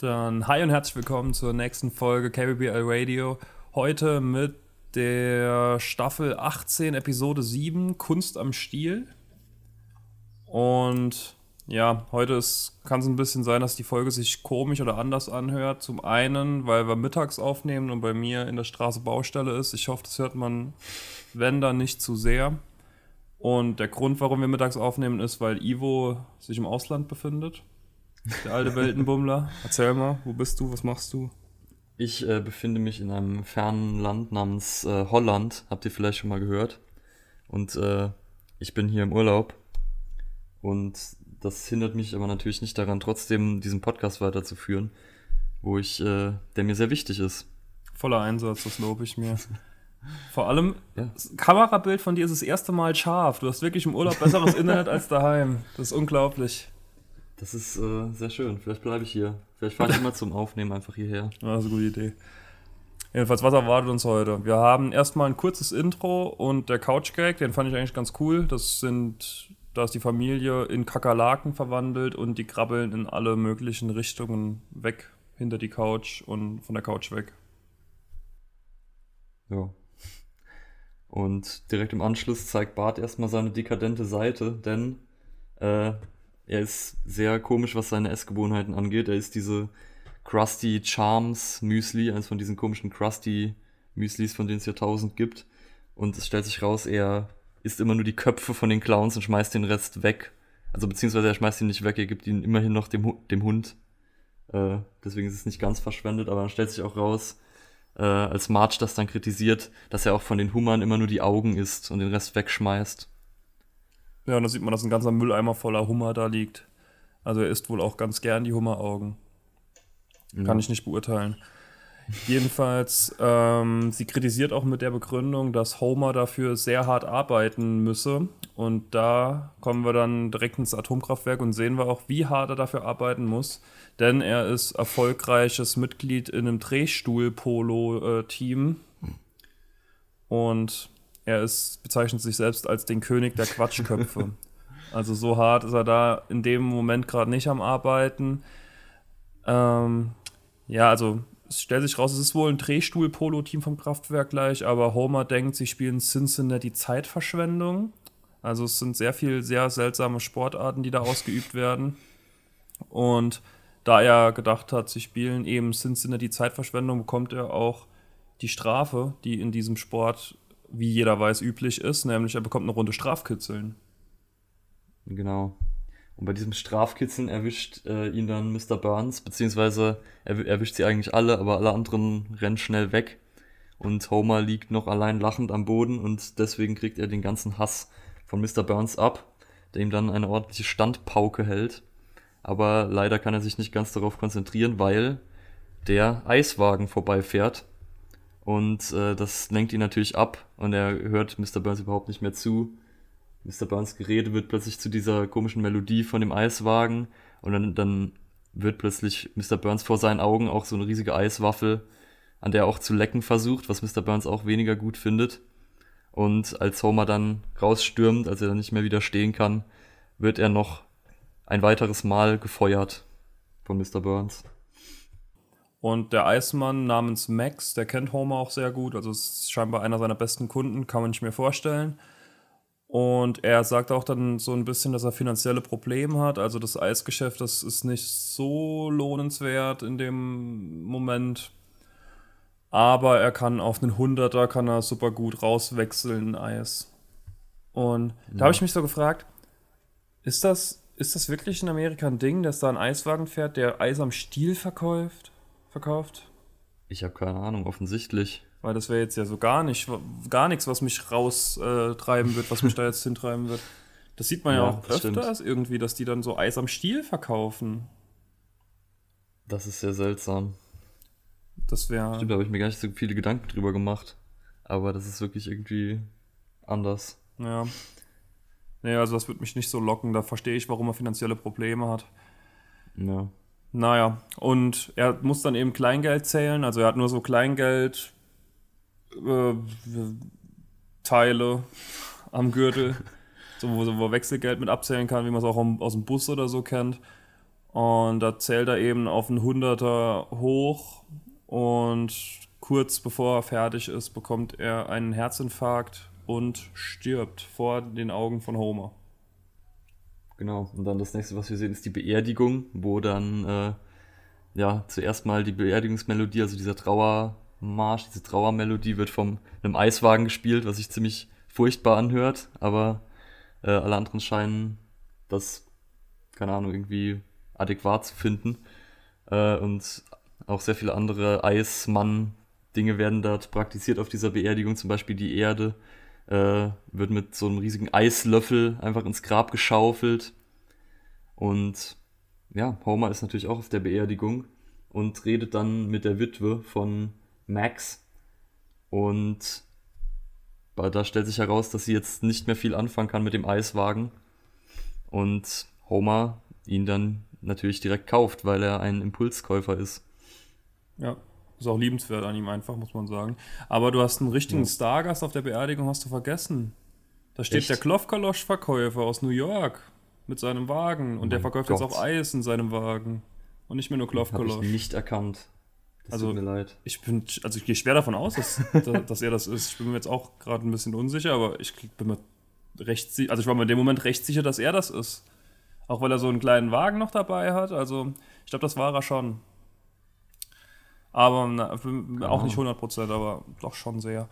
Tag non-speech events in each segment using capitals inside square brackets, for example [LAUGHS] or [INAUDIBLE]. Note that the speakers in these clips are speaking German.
Dann hi und herzlich willkommen zur nächsten Folge KBBL Radio. Heute mit der Staffel 18, Episode 7, Kunst am Stiel. Und ja, heute kann es ein bisschen sein, dass die Folge sich komisch oder anders anhört. Zum einen, weil wir mittags aufnehmen und bei mir in der Straße Baustelle ist. Ich hoffe, das hört man, wenn dann nicht zu sehr. Und der Grund, warum wir mittags aufnehmen, ist, weil Ivo sich im Ausland befindet. Der alte Weltenbummler. Erzähl mal, wo bist du, was machst du? Ich äh, befinde mich in einem fernen Land namens äh, Holland. Habt ihr vielleicht schon mal gehört? Und äh, ich bin hier im Urlaub. Und das hindert mich aber natürlich nicht daran, trotzdem diesen Podcast weiterzuführen, wo ich, äh, der mir sehr wichtig ist. Voller Einsatz, das lobe ich mir. Vor allem, [LAUGHS] ja. das Kamerabild von dir ist das erste Mal scharf. Du hast wirklich im Urlaub besseres Internet als daheim. Das ist unglaublich. Das ist äh, sehr schön. Vielleicht bleibe ich hier. Vielleicht fahre ich [LAUGHS] immer zum Aufnehmen einfach hierher. Ja, das ist eine gute Idee. Jedenfalls, was erwartet uns heute? Wir haben erstmal ein kurzes Intro und der Couch-Gag, den fand ich eigentlich ganz cool. Das sind, da ist die Familie in Kakerlaken verwandelt und die krabbeln in alle möglichen Richtungen weg, hinter die Couch und von der Couch weg. Ja. Und direkt im Anschluss zeigt Bart erstmal seine dekadente Seite, denn äh, er ist sehr komisch, was seine Essgewohnheiten angeht. Er ist diese Krusty Charms Müsli, eines von diesen komischen Krusty Müslis, von denen es ja tausend gibt. Und es stellt sich raus, er isst immer nur die Köpfe von den Clowns und schmeißt den Rest weg. Also beziehungsweise er schmeißt ihn nicht weg, er gibt ihn immerhin noch dem, dem Hund. Äh, deswegen ist es nicht ganz verschwendet, aber dann stellt sich auch raus, äh, als Marge das dann kritisiert, dass er auch von den Hummern immer nur die Augen isst und den Rest wegschmeißt. Ja, und da sieht man, dass ein ganzer Mülleimer voller Hummer da liegt. Also er isst wohl auch ganz gern die Hummeraugen. Ja. Kann ich nicht beurteilen. Jedenfalls, ähm, sie kritisiert auch mit der Begründung, dass Homer dafür sehr hart arbeiten müsse. Und da kommen wir dann direkt ins Atomkraftwerk und sehen wir auch, wie hart er dafür arbeiten muss. Denn er ist erfolgreiches Mitglied in einem Drehstuhl-Polo-Team. Und er ist, bezeichnet sich selbst als den König der Quatschköpfe. [LAUGHS] also so hart ist er da in dem Moment gerade nicht am Arbeiten. Ähm, ja, also es stellt sich raus, es ist wohl ein Drehstuhl-Polo-Team vom Kraftwerk gleich, aber Homer denkt, sie spielen Cincinnati Zeitverschwendung. Also es sind sehr viele sehr seltsame Sportarten, die da ausgeübt werden. Und da er gedacht hat, sie spielen eben Cincinnati Zeitverschwendung, bekommt er auch die Strafe, die in diesem Sport wie jeder weiß, üblich ist, nämlich er bekommt eine Runde Strafkitzeln. Genau. Und bei diesem Strafkitzeln erwischt äh, ihn dann Mr. Burns, beziehungsweise er erwischt sie eigentlich alle, aber alle anderen rennen schnell weg. Und Homer liegt noch allein lachend am Boden und deswegen kriegt er den ganzen Hass von Mr. Burns ab, der ihm dann eine ordentliche Standpauke hält. Aber leider kann er sich nicht ganz darauf konzentrieren, weil der Eiswagen vorbeifährt und äh, das lenkt ihn natürlich ab und er hört Mr. Burns überhaupt nicht mehr zu. Mr. Burns Gerede wird plötzlich zu dieser komischen Melodie von dem Eiswagen und dann, dann wird plötzlich Mr. Burns vor seinen Augen auch so eine riesige Eiswaffel, an der er auch zu lecken versucht, was Mr. Burns auch weniger gut findet. Und als Homer dann rausstürmt, als er dann nicht mehr widerstehen kann, wird er noch ein weiteres Mal gefeuert von Mr. Burns. Und der Eismann namens Max, der kennt Homer auch sehr gut. Also ist scheinbar einer seiner besten Kunden, kann man sich mir vorstellen. Und er sagt auch dann so ein bisschen, dass er finanzielle Probleme hat. Also das Eisgeschäft, das ist nicht so lohnenswert in dem Moment. Aber er kann auf einen Hunderter, kann er super gut rauswechseln Eis. Und ja. da habe ich mich so gefragt, ist das, ist das wirklich in Amerika ein Ding, dass da ein Eiswagen fährt, der Eis am Stiel verkauft? Verkauft? Ich habe keine Ahnung, offensichtlich. Weil das wäre jetzt ja so gar nicht, gar nichts, was mich raustreiben äh, wird, was mich da jetzt [LAUGHS] hintreiben wird. Das sieht man ja, ja auch öfters stimmt. irgendwie, dass die dann so Eis am Stiel verkaufen. Das ist sehr seltsam. Das wäre. Stimmt, da habe ich mir gar nicht so viele Gedanken drüber gemacht. Aber das ist wirklich irgendwie anders. Ja. Naja, also das wird mich nicht so locken. Da verstehe ich, warum er finanzielle Probleme hat. Ja. Naja, und er muss dann eben Kleingeld zählen, also er hat nur so Kleingeld äh, Teile am Gürtel, so, wo, wo er Wechselgeld mit abzählen kann, wie man es auch aus dem Bus oder so kennt. Und da zählt er eben auf einen Hunderter hoch und kurz bevor er fertig ist, bekommt er einen Herzinfarkt und stirbt vor den Augen von Homer. Genau, und dann das nächste, was wir sehen, ist die Beerdigung, wo dann äh, ja zuerst mal die Beerdigungsmelodie, also dieser Trauermarsch, diese Trauermelodie wird von einem Eiswagen gespielt, was sich ziemlich furchtbar anhört, aber äh, alle anderen scheinen das, keine Ahnung, irgendwie adäquat zu finden. Äh, und auch sehr viele andere Eismann-Dinge werden dort praktiziert auf dieser Beerdigung, zum Beispiel die Erde äh, wird mit so einem riesigen Eislöffel einfach ins Grab geschaufelt. Und ja, Homer ist natürlich auch auf der Beerdigung und redet dann mit der Witwe von Max. Und da stellt sich heraus, dass sie jetzt nicht mehr viel anfangen kann mit dem Eiswagen. Und Homer ihn dann natürlich direkt kauft, weil er ein Impulskäufer ist. Ja, ist auch liebenswert an ihm einfach, muss man sagen. Aber du hast einen richtigen ja. Stargast auf der Beerdigung, hast du vergessen. Da steht Echt? der Klofkalosch-Verkäufer aus New York mit seinem Wagen. Und oh der verkauft Gott. jetzt auch Eis in seinem Wagen. Und nicht mehr nur Klofkalosch. Habe ich nicht erkannt. Das also, tut mir leid. Ich bin, also ich gehe schwer davon aus, dass, [LAUGHS] dass er das ist. Ich bin mir jetzt auch gerade ein bisschen unsicher, aber ich bin mir recht sicher, also ich war mir in dem Moment recht sicher, dass er das ist. Auch weil er so einen kleinen Wagen noch dabei hat. Also ich glaube, das war er schon. Aber na, auch nicht 100%, aber doch schon sehr.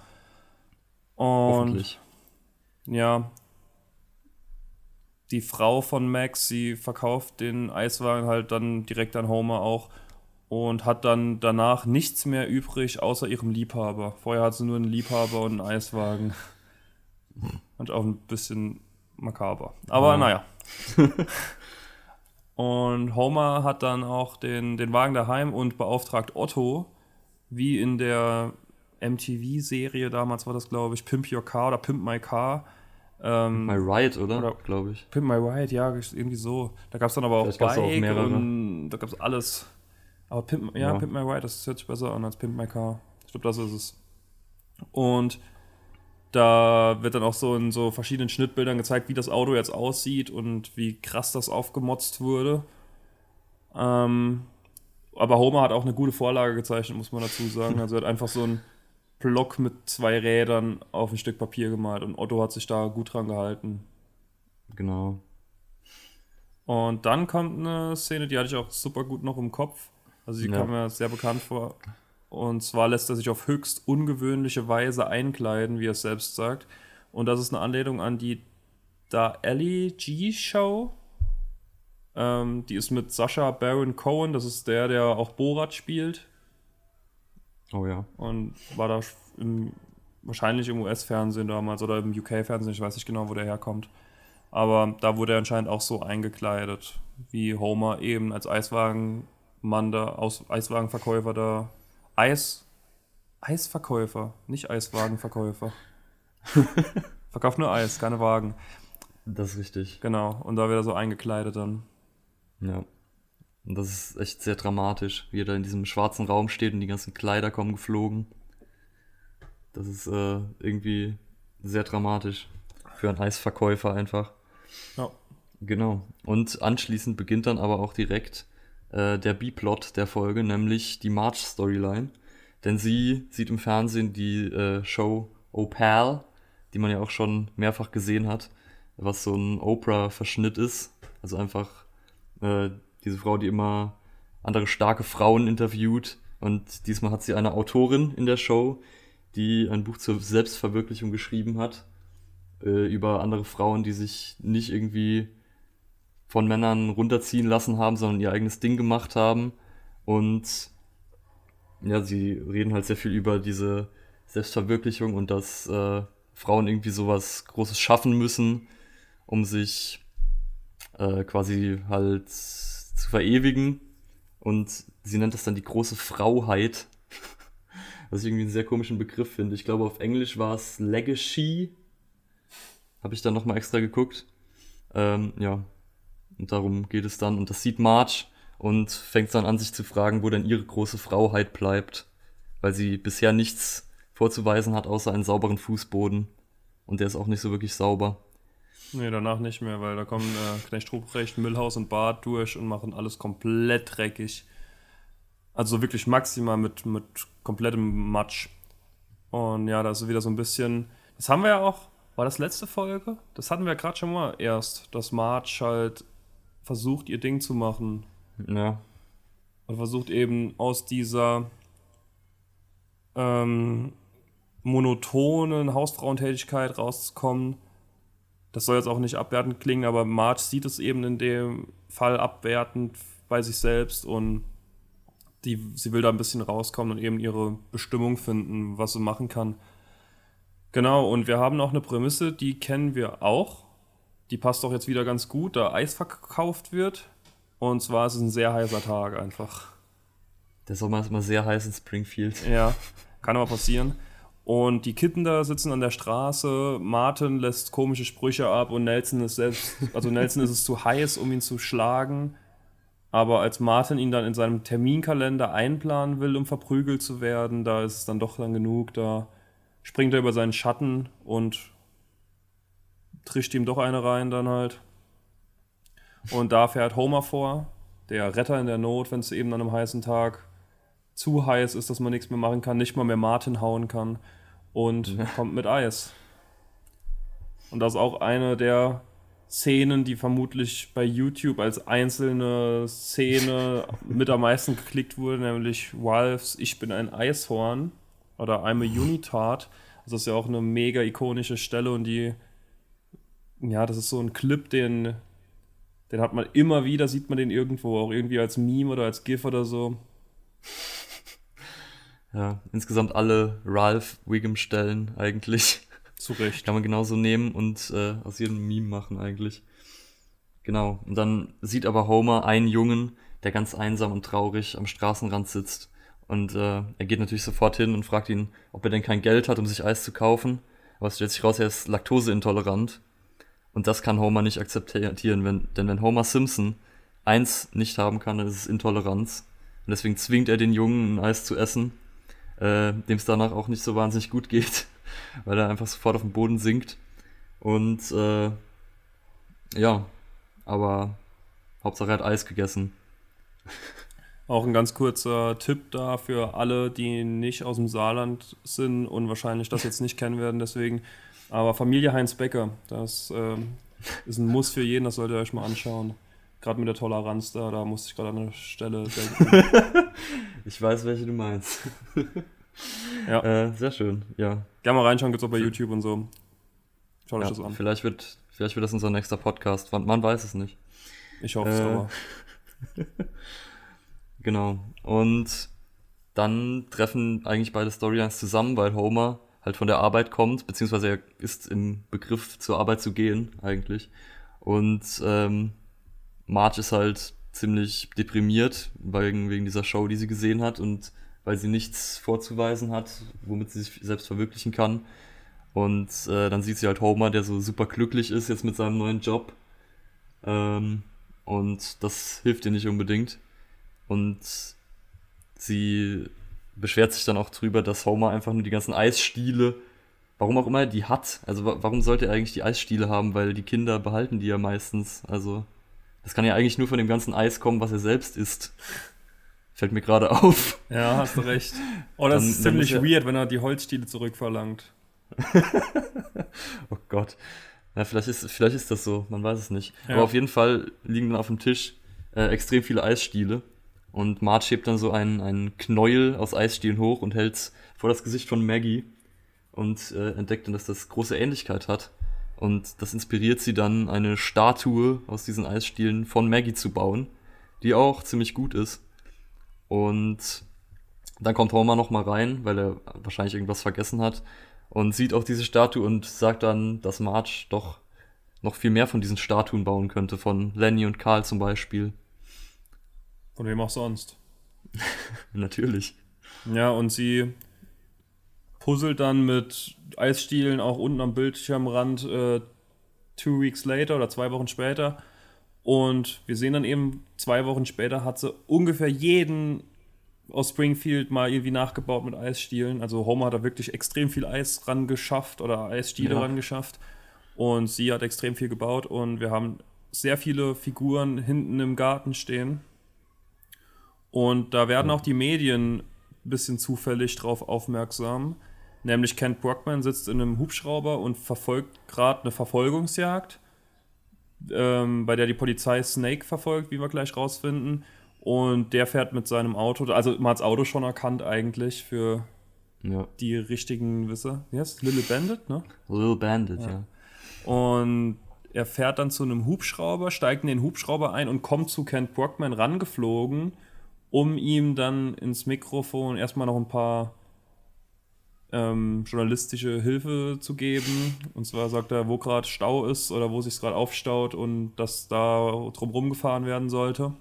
Und ja, die Frau von Max, sie verkauft den Eiswagen halt dann direkt an Homer auch und hat dann danach nichts mehr übrig außer ihrem Liebhaber. Vorher hat sie nur einen Liebhaber und einen Eiswagen. Und auch ein bisschen makaber. Aber ja. naja. [LAUGHS] Und Homer hat dann auch den, den Wagen daheim und beauftragt Otto, wie in der MTV-Serie damals war das, glaube ich, Pimp Your Car oder Pimp My Car. Ähm, My Ride, oder? oder glaube ich. Pimp My Ride, ja, irgendwie so. Da gab es dann aber auch Bike auch mehrere. und da gab es alles. Aber Pimp, ja, ja, Pimp My Ride, das hört sich besser an als Pimp My Car. Ich glaube, das ist es. Und da wird dann auch so in so verschiedenen Schnittbildern gezeigt, wie das Auto jetzt aussieht und wie krass das aufgemotzt wurde. Ähm, aber Homer hat auch eine gute Vorlage gezeichnet, muss man dazu sagen. Also er hat einfach so einen Block mit zwei Rädern auf ein Stück Papier gemalt und Otto hat sich da gut dran gehalten. Genau. Und dann kommt eine Szene, die hatte ich auch super gut noch im Kopf. Also die ja. kam mir sehr bekannt vor. Und zwar lässt er sich auf höchst ungewöhnliche Weise einkleiden, wie er es selbst sagt. Und das ist eine Anlehnung an die Da Ellie G Show. Ähm, die ist mit Sascha Baron Cohen, das ist der, der auch Borat spielt. Oh ja. Und war da im, wahrscheinlich im US-Fernsehen damals oder im UK-Fernsehen, ich weiß nicht genau, wo der herkommt. Aber da wurde er anscheinend auch so eingekleidet, wie Homer eben als Eiswagenmann da, aus Eiswagenverkäufer da Eis. Eisverkäufer, nicht Eiswagenverkäufer. [LAUGHS] Verkauft nur Eis, keine Wagen. Das ist richtig. Genau, und da wird er so eingekleidet dann. Ja. Und das ist echt sehr dramatisch, wie er da in diesem schwarzen Raum steht und die ganzen Kleider kommen geflogen. Das ist äh, irgendwie sehr dramatisch für einen Eisverkäufer einfach. Ja. Genau. Und anschließend beginnt dann aber auch direkt äh, der B-Plot der Folge, nämlich die March-Storyline. Denn sie sieht im Fernsehen die äh, Show Opal, die man ja auch schon mehrfach gesehen hat, was so ein Oprah-Verschnitt ist. Also einfach äh, diese Frau, die immer andere starke Frauen interviewt. Und diesmal hat sie eine Autorin in der Show, die ein Buch zur Selbstverwirklichung geschrieben hat. Äh, über andere Frauen, die sich nicht irgendwie von Männern runterziehen lassen haben, sondern ihr eigenes Ding gemacht haben. Und ja, sie reden halt sehr viel über diese Selbstverwirklichung und dass äh, Frauen irgendwie sowas Großes schaffen müssen, um sich äh, quasi halt zu verewigen. Und sie nennt das dann die große Frauheit. [LAUGHS] Was ich irgendwie einen sehr komischen Begriff finde. Ich glaube, auf Englisch war es Legacy. Habe ich dann nochmal extra geguckt. Ähm, ja, und darum geht es dann. Und das sieht Marge und fängt dann an, sich zu fragen, wo denn ihre große Frauheit bleibt. Weil sie bisher nichts vorzuweisen hat, außer einen sauberen Fußboden. Und der ist auch nicht so wirklich sauber. Nee, danach nicht mehr, weil da kommen äh, Knecht Ruprecht, Müllhaus und Bart durch und machen alles komplett dreckig. Also wirklich maximal mit, mit komplettem Matsch. Und ja, da ist wieder so ein bisschen. Das haben wir ja auch. War das letzte Folge? Das hatten wir ja gerade schon mal erst, dass March halt versucht, ihr Ding zu machen. Ja. Und versucht eben aus dieser ähm, monotonen Hausfrauentätigkeit rauszukommen. Das soll jetzt auch nicht abwertend klingen, aber Marge sieht es eben in dem Fall abwertend bei sich selbst und die, sie will da ein bisschen rauskommen und eben ihre Bestimmung finden, was sie machen kann. Genau, und wir haben auch eine Prämisse, die kennen wir auch. Die passt doch jetzt wieder ganz gut, da Eis verkauft wird. Und zwar ist es ein sehr heißer Tag einfach. Der Sommer ist immer sehr heiß in Springfield. Ja, kann aber passieren. Und die Kinder sitzen an der Straße, Martin lässt komische Sprüche ab und Nelson ist selbst, also Nelson ist es zu heiß, um ihn zu schlagen. Aber als Martin ihn dann in seinem Terminkalender einplanen will, um verprügelt zu werden, da ist es dann doch dann genug, da springt er über seinen Schatten und trischt ihm doch eine rein dann halt. Und da fährt Homer vor, der Retter in der Not, wenn es eben an einem heißen Tag zu heiß ist, dass man nichts mehr machen kann, nicht mal mehr Martin hauen kann und kommt mit Eis. Und das ist auch eine der Szenen, die vermutlich bei YouTube als einzelne Szene mit am meisten geklickt wurde, nämlich Ralphs Ich bin ein Eishorn oder I'm a Unitard. Also das ist ja auch eine mega ikonische Stelle und die, ja, das ist so ein Clip, den, den hat man immer wieder, sieht man den irgendwo, auch irgendwie als Meme oder als GIF oder so. [LAUGHS] Ja, insgesamt alle Ralph Wiggum-Stellen eigentlich. Zu Recht. Kann man genauso nehmen und äh, aus jedem Meme machen eigentlich. Genau. Und dann sieht aber Homer einen Jungen, der ganz einsam und traurig am Straßenrand sitzt. Und äh, er geht natürlich sofort hin und fragt ihn, ob er denn kein Geld hat, um sich Eis zu kaufen. Aber es stellt sich raus, er ist laktoseintolerant. Und das kann Homer nicht akzeptieren, wenn, denn wenn Homer Simpson eins nicht haben kann, dann ist es Intoleranz. Und deswegen zwingt er den Jungen, ein Eis zu essen, äh, dem es danach auch nicht so wahnsinnig gut geht, [LAUGHS] weil er einfach sofort auf den Boden sinkt. Und äh, ja, aber Hauptsache er hat Eis gegessen. [LAUGHS] Auch ein ganz kurzer Tipp da für alle, die nicht aus dem Saarland sind und wahrscheinlich das jetzt nicht kennen werden, deswegen. Aber Familie Heinz Becker, das äh, ist ein Muss für jeden, das solltet ihr euch mal anschauen. Gerade mit der Toleranz da, da musste ich gerade an der Stelle denken. [LAUGHS] ich weiß, welche du meinst. [LAUGHS] ja. Äh, sehr schön, ja. Gerne mal reinschauen, gibt es auch bei YouTube und so. Schaut ja, euch das an. Vielleicht wird, vielleicht wird das unser nächster Podcast, man, man weiß es nicht. Ich hoffe es äh, aber. [LAUGHS] Genau. Und dann treffen eigentlich beide Storylines zusammen, weil Homer halt von der Arbeit kommt, beziehungsweise er ist im Begriff zur Arbeit zu gehen eigentlich. Und ähm, Marge ist halt ziemlich deprimiert wegen, wegen dieser Show, die sie gesehen hat und weil sie nichts vorzuweisen hat, womit sie sich selbst verwirklichen kann. Und äh, dann sieht sie halt Homer, der so super glücklich ist jetzt mit seinem neuen Job. Ähm, und das hilft ihr nicht unbedingt. Und sie beschwert sich dann auch drüber, dass Homer einfach nur die ganzen Eisstiele, warum auch immer, die hat. Also warum sollte er eigentlich die Eisstiele haben? Weil die Kinder behalten die ja meistens. Also das kann ja eigentlich nur von dem ganzen Eis kommen, was er selbst isst. Fällt mir gerade auf. Ja, hast du recht. [LAUGHS] Oh, das dann, ist ziemlich ist weird, wenn er die Holzstiele zurückverlangt. [LAUGHS] oh Gott. Na, vielleicht ist, vielleicht ist das so, man weiß es nicht. Ja. Aber auf jeden Fall liegen dann auf dem Tisch äh, extrem viele Eisstiele. Und Marge hebt dann so einen, einen Knäuel aus Eisstielen hoch und hält es vor das Gesicht von Maggie und äh, entdeckt dann, dass das große Ähnlichkeit hat. Und das inspiriert sie dann, eine Statue aus diesen Eisstielen von Maggie zu bauen, die auch ziemlich gut ist. Und dann kommt Homer nochmal rein, weil er wahrscheinlich irgendwas vergessen hat und sieht auch diese Statue und sagt dann, dass Marge doch noch viel mehr von diesen Statuen bauen könnte, von Lenny und Carl zum Beispiel. Von wem auch sonst. [LAUGHS] Natürlich. Ja, und sie puzzelt dann mit Eisstielen auch unten am Bildschirmrand äh, two weeks later oder zwei Wochen später. Und wir sehen dann eben, zwei Wochen später hat sie ungefähr jeden aus Springfield mal irgendwie nachgebaut mit Eisstielen. Also Homer hat da wirklich extrem viel Eis ran geschafft oder Eisstiele ja. ran geschafft. Und sie hat extrem viel gebaut und wir haben sehr viele Figuren hinten im Garten stehen. Und da werden auch die Medien ein bisschen zufällig drauf aufmerksam. Nämlich Kent Brockman sitzt in einem Hubschrauber und verfolgt gerade eine Verfolgungsjagd, ähm, bei der die Polizei Snake verfolgt, wie wir gleich rausfinden. Und der fährt mit seinem Auto, also man hat das Auto schon erkannt eigentlich für ja. die richtigen Wisse. Wie heißt? Little Bandit, ne? Little Bandit, ja. ja. Und er fährt dann zu einem Hubschrauber, steigt in den Hubschrauber ein und kommt zu Kent Brockman rangeflogen, um ihm dann ins Mikrofon erstmal noch ein paar ähm, journalistische Hilfe zu geben. Und zwar sagt er, wo gerade Stau ist oder wo sich gerade aufstaut und dass da drumherum gefahren werden sollte.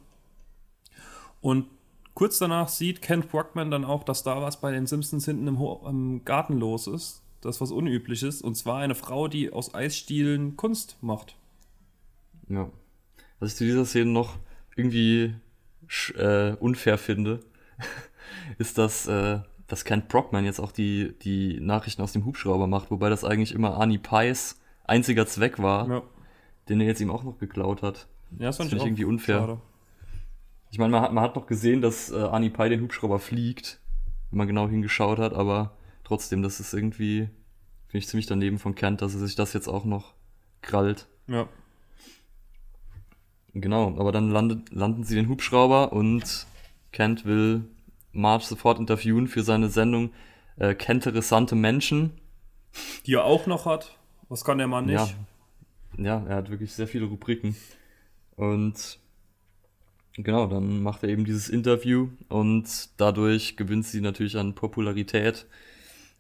Und kurz danach sieht Kent Brockman dann auch, dass da was bei den Simpsons hinten im, Ho im Garten los ist. Das was Unübliches. Und zwar eine Frau, die aus Eisstielen Kunst macht. Ja. Was ich zu dieser Szene noch irgendwie äh, unfair finde, [LAUGHS] ist, dass, äh, dass Kent Brockman jetzt auch die, die Nachrichten aus dem Hubschrauber macht, wobei das eigentlich immer Arnie Pies einziger Zweck war, ja. den er jetzt ihm auch noch geklaut hat. Ja, das, das finde ich irgendwie unfair. Schade. Ich meine, man hat, man hat noch gesehen, dass äh, Arnie Pai den Hubschrauber fliegt, wenn man genau hingeschaut hat, aber trotzdem, das ist irgendwie, finde ich ziemlich daneben von Kent, dass er sich das jetzt auch noch krallt. Ja. Genau, aber dann landet, landen sie den Hubschrauber und Kent will Marge sofort interviewen für seine Sendung äh, Kenteressante Menschen. Die er auch noch hat. Was kann der Mann nicht? Ja. ja, er hat wirklich sehr viele Rubriken. Und Genau, dann macht er eben dieses Interview und dadurch gewinnt sie natürlich an Popularität.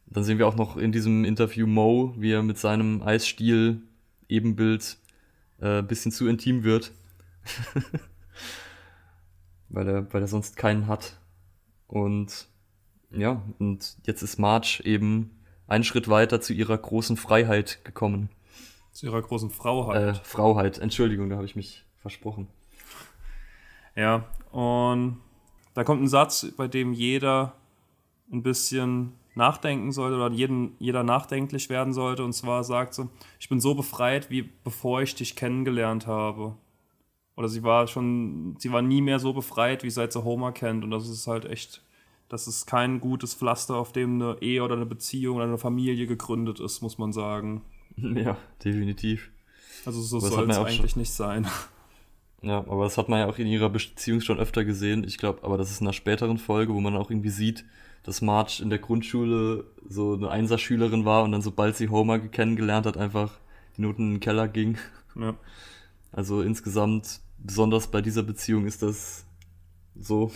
Dann sehen wir auch noch in diesem Interview Mo, wie er mit seinem Eisstiel Ebenbild äh, bisschen zu intim wird. [LAUGHS] weil, er, weil er sonst keinen hat. Und ja, und jetzt ist Marge eben einen Schritt weiter zu ihrer großen Freiheit gekommen. Zu ihrer großen Frauheit. Äh, Frauheit, Entschuldigung, da habe ich mich versprochen. Ja, und da kommt ein Satz, bei dem jeder ein bisschen nachdenken sollte oder jeden, jeder nachdenklich werden sollte. Und zwar sagt sie, ich bin so befreit, wie bevor ich dich kennengelernt habe. Oder sie war schon, sie war nie mehr so befreit, wie seit sie Homer kennt. Und das ist halt echt, das ist kein gutes Pflaster, auf dem eine Ehe oder eine Beziehung oder eine Familie gegründet ist, muss man sagen. [LAUGHS] Ja, definitiv. Also so soll es eigentlich nicht sein. [LAUGHS] Ja, aber das hat man ja auch in ihrer Beziehung schon öfter gesehen. Ich glaube, aber das ist in einer späteren Folge, wo man auch irgendwie sieht, dass Marge in der Grundschule so eine Einserschülerin war und dann, sobald sie Homer kennengelernt hat, einfach die Noten in den Keller ging. Ja. Also insgesamt, besonders bei dieser Beziehung ist das so.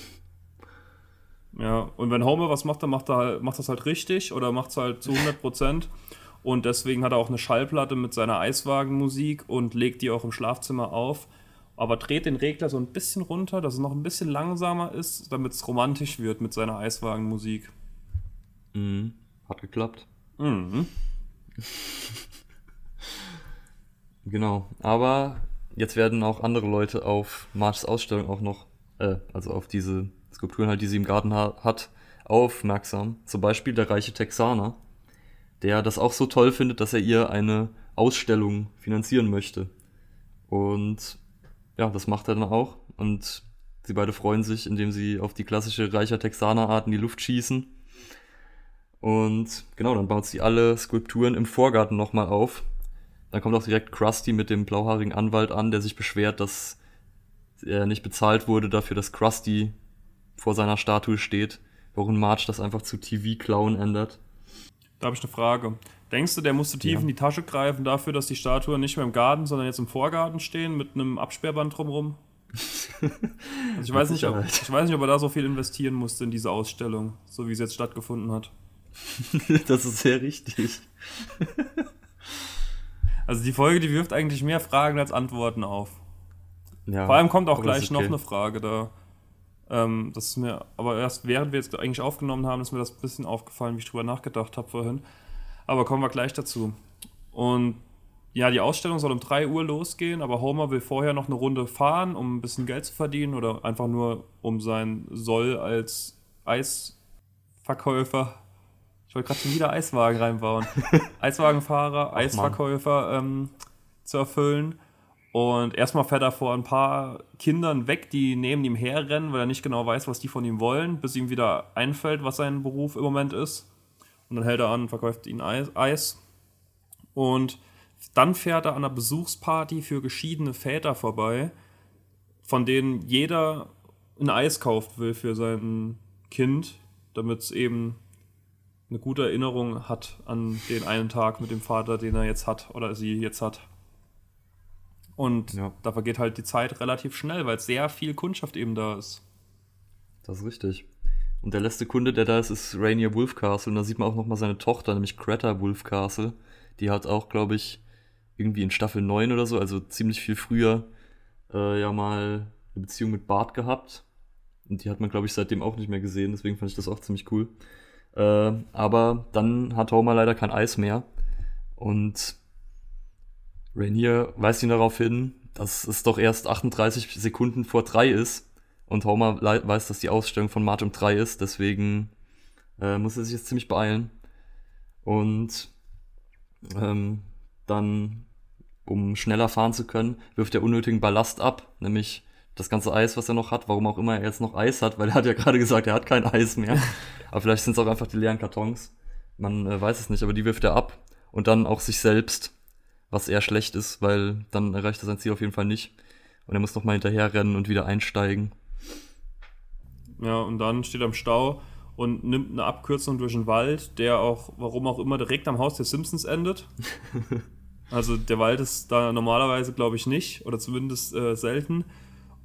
Ja, und wenn Homer was macht, dann macht er halt, macht das halt richtig oder macht es halt zu 100 Prozent. Und deswegen hat er auch eine Schallplatte mit seiner Eiswagenmusik und legt die auch im Schlafzimmer auf aber dreht den Regler so ein bisschen runter, dass es noch ein bisschen langsamer ist, damit es romantisch wird mit seiner Eiswagenmusik. Mhm. Hat geklappt. Mhm. [LAUGHS] genau. Aber jetzt werden auch andere Leute auf Marchs Ausstellung auch noch, äh, also auf diese Skulpturen halt, die sie im Garten ha hat, aufmerksam. Zum Beispiel der reiche Texaner, der das auch so toll findet, dass er ihr eine Ausstellung finanzieren möchte. Und ja, das macht er dann auch. Und sie beide freuen sich, indem sie auf die klassische reicher Texaner-Art in die Luft schießen. Und genau, dann baut sie alle Skulpturen im Vorgarten nochmal auf. Dann kommt auch direkt Krusty mit dem blauhaarigen Anwalt an, der sich beschwert, dass er nicht bezahlt wurde dafür, dass Krusty vor seiner Statue steht, worin Marge das einfach zu TV-Klauen ändert. Da habe ich eine Frage. Denkst du, der musste tief ja. in die Tasche greifen dafür, dass die Statuen nicht mehr im Garten, sondern jetzt im Vorgarten stehen mit einem Absperrband drumherum? [LAUGHS] also ich, weiß nicht, ob, ich weiß nicht, ob er da so viel investieren musste in diese Ausstellung, so wie es jetzt stattgefunden hat. [LAUGHS] das ist sehr richtig. Also die Folge, die wirft eigentlich mehr Fragen als Antworten auf. Ja, Vor allem kommt auch gleich okay. noch eine Frage da. Ähm, das ist mir, aber erst während wir jetzt eigentlich aufgenommen haben, ist mir das ein bisschen aufgefallen, wie ich drüber nachgedacht habe vorhin. Aber kommen wir gleich dazu. Und ja, die Ausstellung soll um 3 Uhr losgehen, aber Homer will vorher noch eine Runde fahren, um ein bisschen Geld zu verdienen oder einfach nur um sein Soll als Eisverkäufer Ich wollte gerade schon wieder Eiswagen reinbauen. [LAUGHS] Eiswagenfahrer, Eisverkäufer ähm, zu erfüllen. Und erstmal fährt er vor ein paar Kindern weg, die neben ihm herrennen, weil er nicht genau weiß, was die von ihm wollen, bis ihm wieder einfällt, was sein Beruf im Moment ist. Und dann hält er an und verkauft ihnen Eis. Und dann fährt er an einer Besuchsparty für geschiedene Väter vorbei, von denen jeder ein Eis kauft will für sein Kind, damit es eben eine gute Erinnerung hat an den einen Tag mit dem Vater, den er jetzt hat oder sie jetzt hat. Und ja. da vergeht halt die Zeit relativ schnell, weil sehr viel Kundschaft eben da ist. Das ist richtig. Und der letzte Kunde, der da ist, ist Rainier Wolfcastle. Und da sieht man auch nochmal seine Tochter, nämlich Greta Wolfcastle. Die hat auch, glaube ich, irgendwie in Staffel 9 oder so, also ziemlich viel früher, äh, ja mal eine Beziehung mit Bart gehabt. Und die hat man, glaube ich, seitdem auch nicht mehr gesehen. Deswegen fand ich das auch ziemlich cool. Äh, aber dann hat Homer leider kein Eis mehr. Und Rainier weist ihn darauf hin, dass es doch erst 38 Sekunden vor 3 ist. Und Homer weiß, dass die Ausstellung von Martin um 3 ist. Deswegen äh, muss er sich jetzt ziemlich beeilen. Und ähm, dann, um schneller fahren zu können, wirft er unnötigen Ballast ab, nämlich das ganze Eis, was er noch hat, warum auch immer er jetzt noch Eis hat, weil er hat ja gerade gesagt, er hat kein Eis mehr. [LAUGHS] aber vielleicht sind es auch einfach die leeren Kartons. Man äh, weiß es nicht, aber die wirft er ab. Und dann auch sich selbst was eher schlecht ist, weil dann erreicht er sein Ziel auf jeden Fall nicht. Und er muss nochmal hinterher rennen und wieder einsteigen. Ja, und dann steht er im Stau und nimmt eine Abkürzung durch den Wald, der auch, warum auch immer, direkt am Haus der Simpsons endet. [LAUGHS] also der Wald ist da normalerweise, glaube ich, nicht, oder zumindest äh, selten.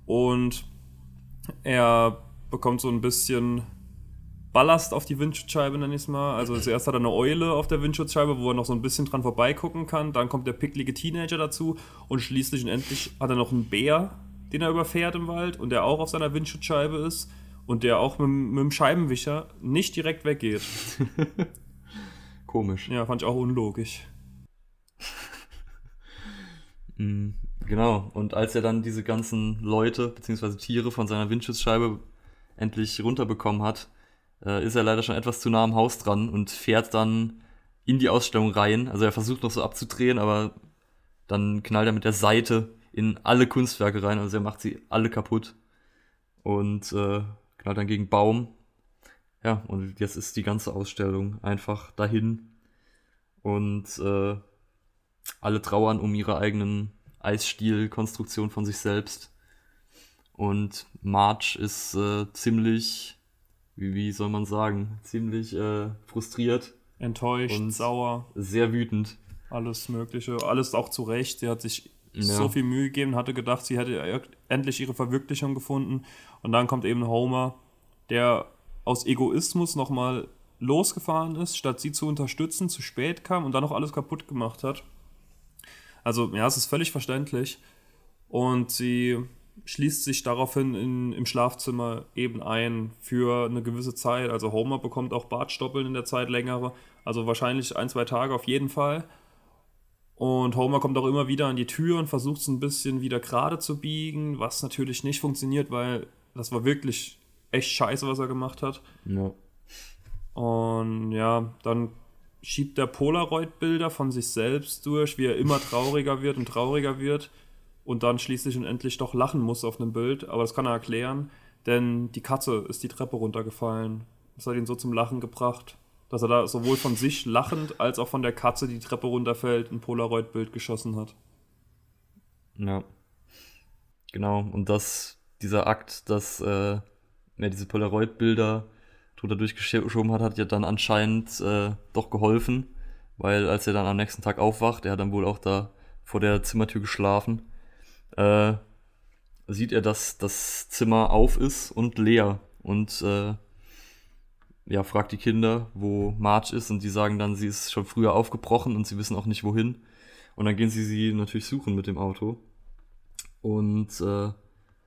Und er bekommt so ein bisschen Ballast auf die Windschutzscheibe, nenne ich es mal. Also [LAUGHS] zuerst hat er eine Eule auf der Windschutzscheibe, wo er noch so ein bisschen dran vorbeigucken kann. Dann kommt der picklige Teenager dazu und schließlich und endlich hat er noch einen Bär, den er überfährt im Wald und der auch auf seiner Windschutzscheibe ist und der auch mit, mit dem Scheibenwischer nicht direkt weggeht. [LAUGHS] Komisch. Ja, fand ich auch unlogisch. [LAUGHS] Mm, genau, und als er dann diese ganzen Leute bzw. Tiere von seiner Windschutzscheibe endlich runterbekommen hat, äh, ist er leider schon etwas zu nah am Haus dran und fährt dann in die Ausstellung rein. Also er versucht noch so abzudrehen, aber dann knallt er mit der Seite in alle Kunstwerke rein. Also er macht sie alle kaputt und äh, knallt dann gegen Baum. Ja, und jetzt ist die ganze Ausstellung einfach dahin. Und äh, alle trauern um ihre eigenen Eisstiel-Konstruktion von sich selbst. Und March ist äh, ziemlich wie, wie soll man sagen, ziemlich äh, frustriert. Enttäuscht, und sauer. Sehr wütend. Alles Mögliche, alles auch zu Recht. Sie hat sich ja. so viel Mühe gegeben, hatte gedacht, sie hätte endlich ihre Verwirklichung gefunden. Und dann kommt eben Homer, der aus Egoismus nochmal losgefahren ist, statt sie zu unterstützen, zu spät kam und dann noch alles kaputt gemacht hat. Also, ja, es ist völlig verständlich. Und sie schließt sich daraufhin in, im Schlafzimmer eben ein für eine gewisse Zeit. Also Homer bekommt auch Bartstoppeln in der Zeit längere, also wahrscheinlich ein, zwei Tage auf jeden Fall. Und Homer kommt auch immer wieder an die Tür und versucht es ein bisschen wieder gerade zu biegen, was natürlich nicht funktioniert, weil das war wirklich echt scheiße, was er gemacht hat. Ja. Und ja, dann schiebt der Polaroid-Bilder von sich selbst durch, wie er immer trauriger wird und trauriger wird und dann schließlich und endlich doch lachen muss auf einem Bild. Aber das kann er erklären, denn die Katze ist die Treppe runtergefallen. Das hat ihn so zum Lachen gebracht, dass er da sowohl von sich lachend als auch von der Katze, die die Treppe runterfällt, ein Polaroid-Bild geschossen hat. Ja. Genau, und das, dieser Akt, dass äh, er diese Polaroid-Bilder drunter durchgeschoben hat, hat ja dann anscheinend äh, doch geholfen, weil als er dann am nächsten Tag aufwacht, er hat dann wohl auch da vor der Zimmertür geschlafen äh, sieht er, dass das Zimmer auf ist und leer. Und äh, ja, fragt die Kinder, wo Marge ist und die sagen dann, sie ist schon früher aufgebrochen und sie wissen auch nicht wohin. Und dann gehen sie sie natürlich suchen mit dem Auto. Und äh,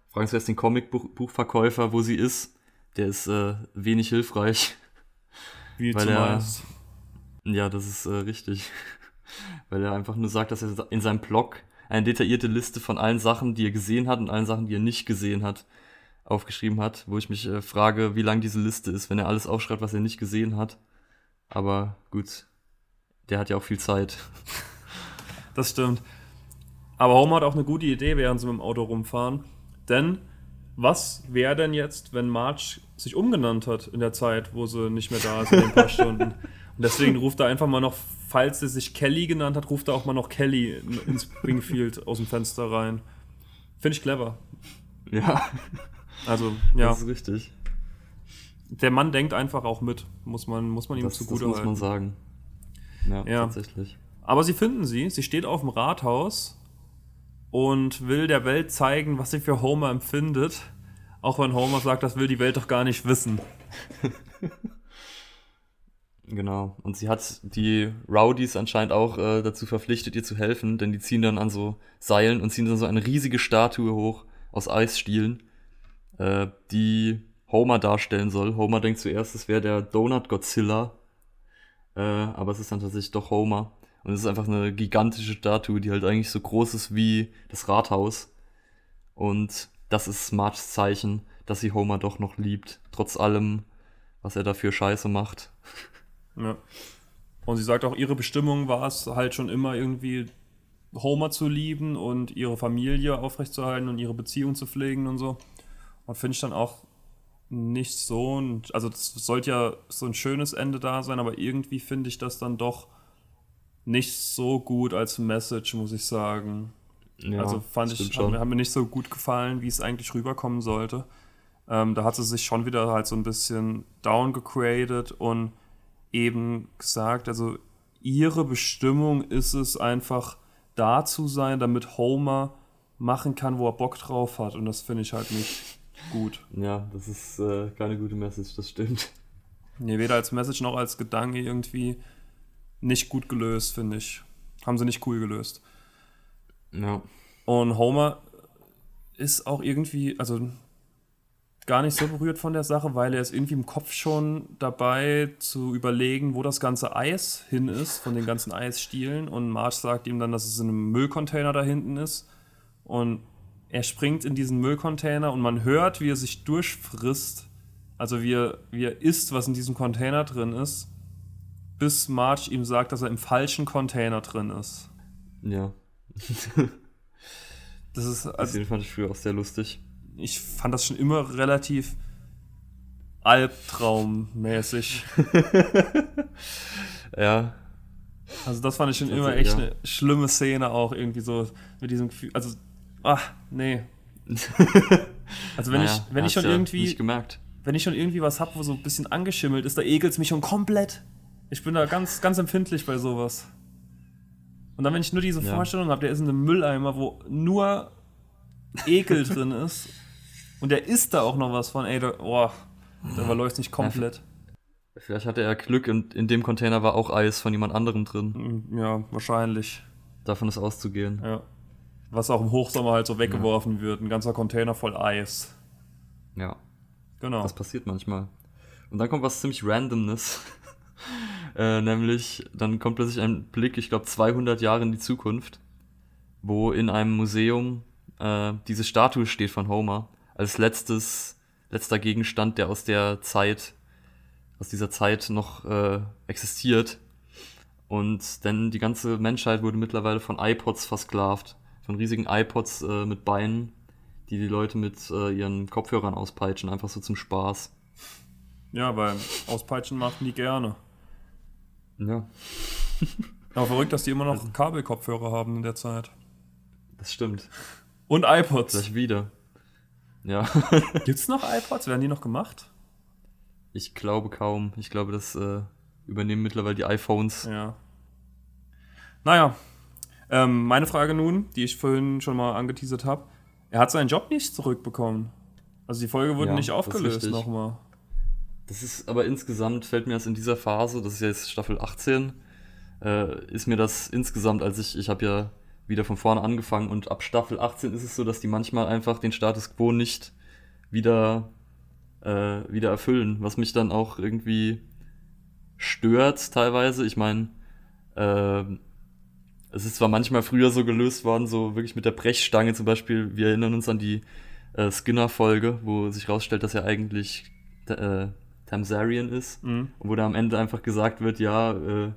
fragen zuerst den Comicbuchverkäufer, wo sie ist. Der ist äh, wenig hilfreich. Wie weil er, Ja, das ist äh, richtig. [LAUGHS] weil er einfach nur sagt, dass er in seinem Blog eine detaillierte Liste von allen Sachen, die er gesehen hat und allen Sachen, die er nicht gesehen hat, aufgeschrieben hat, wo ich mich äh, frage, wie lang diese Liste ist, wenn er alles aufschreibt, was er nicht gesehen hat. Aber gut, der hat ja auch viel Zeit. Das stimmt. Aber Homer hat auch eine gute Idee, während sie mit dem Auto rumfahren. Denn was wäre denn jetzt, wenn Marge sich umgenannt hat in der Zeit, wo sie nicht mehr da ist, in den paar Stunden? Und deswegen ruft er einfach mal noch, falls sie sich Kelly genannt hat, ruft er auch mal noch Kelly ins Springfield aus dem Fenster rein. Finde ich clever. Ja. Also, ja. Das ist richtig. Der Mann denkt einfach auch mit, muss man, muss man ihm Das, zugute das muss man halten. sagen. Ja, Ja. tatsächlich. Aber sie finden sie. Sie steht auf dem Rathaus und will der Welt zeigen, was sie für Homer empfindet. Auch wenn Homer sagt, das will die Welt doch gar nicht wissen. [LAUGHS] Genau. Und sie hat die Rowdies anscheinend auch äh, dazu verpflichtet, ihr zu helfen, denn die ziehen dann an so Seilen und ziehen dann so eine riesige Statue hoch aus Eisstielen, äh, die Homer darstellen soll. Homer denkt zuerst, es wäre der Donut Godzilla, äh, aber es ist dann tatsächlich doch Homer. Und es ist einfach eine gigantische Statue, die halt eigentlich so groß ist wie das Rathaus. Und das ist Marges Zeichen, dass sie Homer doch noch liebt, trotz allem, was er dafür Scheiße macht. [LAUGHS] Ja. Und sie sagt auch, ihre Bestimmung war es halt schon immer irgendwie Homer zu lieben und ihre Familie aufrechtzuerhalten und ihre Beziehung zu pflegen und so. Und finde ich dann auch nicht so, ein- also das sollte ja so ein schönes Ende da sein, aber irgendwie finde ich das dann doch nicht so gut als Message, muss ich sagen. Ja, also fand ich, mir, hat mir nicht so gut gefallen, wie es eigentlich rüberkommen sollte. Ähm, da hat sie sich schon wieder halt so ein bisschen downgegradet und eben gesagt, also ihre Bestimmung ist es einfach da zu sein, damit Homer machen kann, wo er Bock drauf hat. Und das finde ich halt nicht gut. Ja, das ist äh, keine gute Message, das stimmt. Nee, weder als Message noch als Gedanke irgendwie nicht gut gelöst, finde ich. Haben sie nicht cool gelöst. Ja. Und Homer ist auch irgendwie, also gar nicht so berührt von der Sache, weil er ist irgendwie im Kopf schon dabei zu überlegen, wo das ganze Eis hin ist, von den ganzen Eisstielen. Und Marge sagt ihm dann, dass es in einem Müllcontainer da hinten ist. Und er springt in diesen Müllcontainer und man hört, wie er sich durchfrisst. Also wie er, wie er isst, was in diesem Container drin ist, bis Marge ihm sagt, dass er im falschen Container drin ist. Ja. [LAUGHS] Das ist Also, den fand ich früher auch sehr lustig. ich fand das schon immer relativ albtraummäßig. [LAUGHS] Ja. Also das fand ich schon immer echt ja. eine schlimme Szene auch irgendwie so mit diesem Gefühl. Also, ach, nee. [LAUGHS] Also wenn Naja, ich, wenn ich schon ja irgendwie, Nicht gemerkt. wenn ich schon irgendwie was hab, wo so ein bisschen angeschimmelt ist, da ekelt es mich schon komplett. Ich bin da ganz, ganz empfindlich bei sowas. Und dann, wenn ich nur diese Ja. Vorstellung habe, der ist in einem Mülleimer, wo nur Ekel [LAUGHS] drin ist und der isst da auch noch was von, ey, da, oh, da verläuft nicht komplett. Vielleicht hatte er Glück und in dem Container war auch Eis von jemand anderem drin. Ja, wahrscheinlich. Davon ist auszugehen. Ja. Was auch im Hochsommer halt so weggeworfen wird. Ein ganzer Container voll Eis. Ja. Genau. Das passiert manchmal. Und dann kommt was ziemlich Randomness. [LAUGHS] äh, nämlich, dann kommt plötzlich ein Blick, ich glaube 200 Jahre in die Zukunft, wo in einem Museum äh, diese Statue steht von Homer als letztes, letzter Gegenstand, der aus der Zeit, aus dieser Zeit noch äh, existiert. Und denn die ganze Menschheit wurde mittlerweile von iPods versklavt. Von riesigen iPods äh, mit Beinen, die die Leute mit äh, ihren Kopfhörern auspeitschen, einfach so zum Spaß. Ja, weil Auspeitschen machen die gerne. Ja, [LAUGHS] Aber verrückt, dass die immer Also noch Kabelkopfhörer haben in der Zeit. das stimmt. Und iPods. Gleich wieder. Ja, [LAUGHS] Gibt's noch iPods? Werden die noch gemacht? ich glaube kaum. Ich glaube, das äh, übernehmen mittlerweile die iPhones. Ja. Naja. Ähm, meine Frage nun, die ich vorhin schon mal angeteasert habe. Er hat seinen Job nicht zurückbekommen. Also die Folge wurde Ja, nicht aufgelöst nochmal. Das ist aber insgesamt, fällt mir das in dieser Phase, das ist ja jetzt Staffel 18, äh, ist mir das insgesamt, als ich, ich habe ja wieder von vorne angefangen und ab Staffel 18 ist es so, dass die manchmal einfach den Status quo nicht wieder, äh, wieder erfüllen, was mich dann auch irgendwie stört teilweise. Ich meine, äh, es ist zwar manchmal früher so gelöst worden, so wirklich mit der Brechstange zum Beispiel, wir erinnern uns an die äh, Skinner-Folge, wo sich rausstellt, dass er eigentlich äh, Tamsarian ist. Mhm. Wo da am Ende einfach gesagt wird, ja, äh,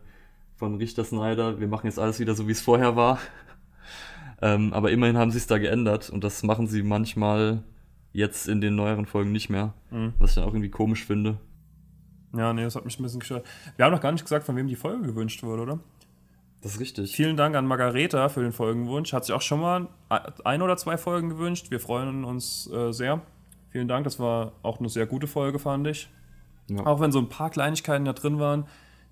von Richter Snyder, wir machen jetzt alles wieder so, wie es vorher war. [LAUGHS] ähm, aber immerhin haben sie es da geändert und das machen sie manchmal jetzt in den neueren Folgen nicht mehr. Mhm. Was ich dann auch irgendwie komisch finde. Ja, nee, das hat mich ein bisschen gestört. Wir haben noch gar nicht gesagt, von wem die Folge gewünscht wurde, oder? Das ist richtig. Vielen Dank an Margareta für den Folgenwunsch. Hat sich auch schon mal ein oder zwei Folgen gewünscht. Wir freuen uns äh, sehr. Vielen Dank, das war auch eine sehr gute Folge, fand ich. Ja. Auch wenn so ein paar Kleinigkeiten da drin waren,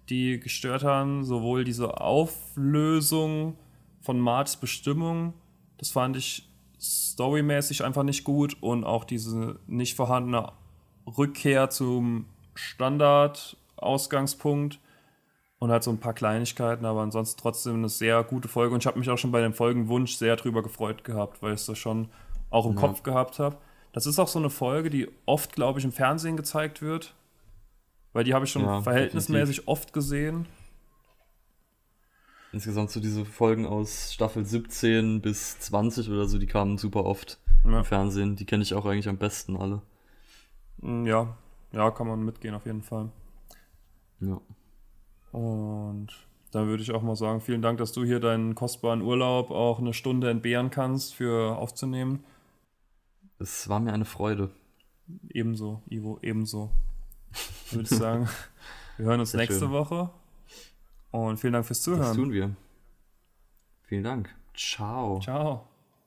die gestört haben, sowohl diese Auflösung von Marts Bestimmung, das fand ich storymäßig einfach nicht gut und auch diese nicht vorhandene Rückkehr zum Standard-Ausgangspunkt und halt so ein paar Kleinigkeiten, aber ansonsten trotzdem eine sehr gute Folge und ich habe mich auch schon bei dem Folgenwunsch sehr drüber gefreut gehabt, weil ich das schon auch im Ja. Kopf gehabt habe. Das ist auch so eine Folge, die oft, glaube ich, im Fernsehen gezeigt wird, weil die habe ich schon Ja, verhältnismäßig oft gesehen. Insgesamt so diese Folgen aus Staffel 17 bis 20 oder so, die kamen super oft Ja. im Fernsehen. Die kenne ich auch eigentlich am besten alle. Mm, Ja, ja, kann man mitgehen auf jeden Fall. Ja. Und da würde ich auch mal sagen, vielen Dank, dass du hier deinen kostbaren Urlaub auch eine Stunde entbehren kannst für aufzunehmen. Es war mir eine Freude. Ebenso, Ivo, ebenso. Würde ich sagen, wir hören uns Sehr nächste schön. Woche. Und vielen Dank fürs Das Zuhören. tun wir. Vielen Dank. Ciao. Ciao.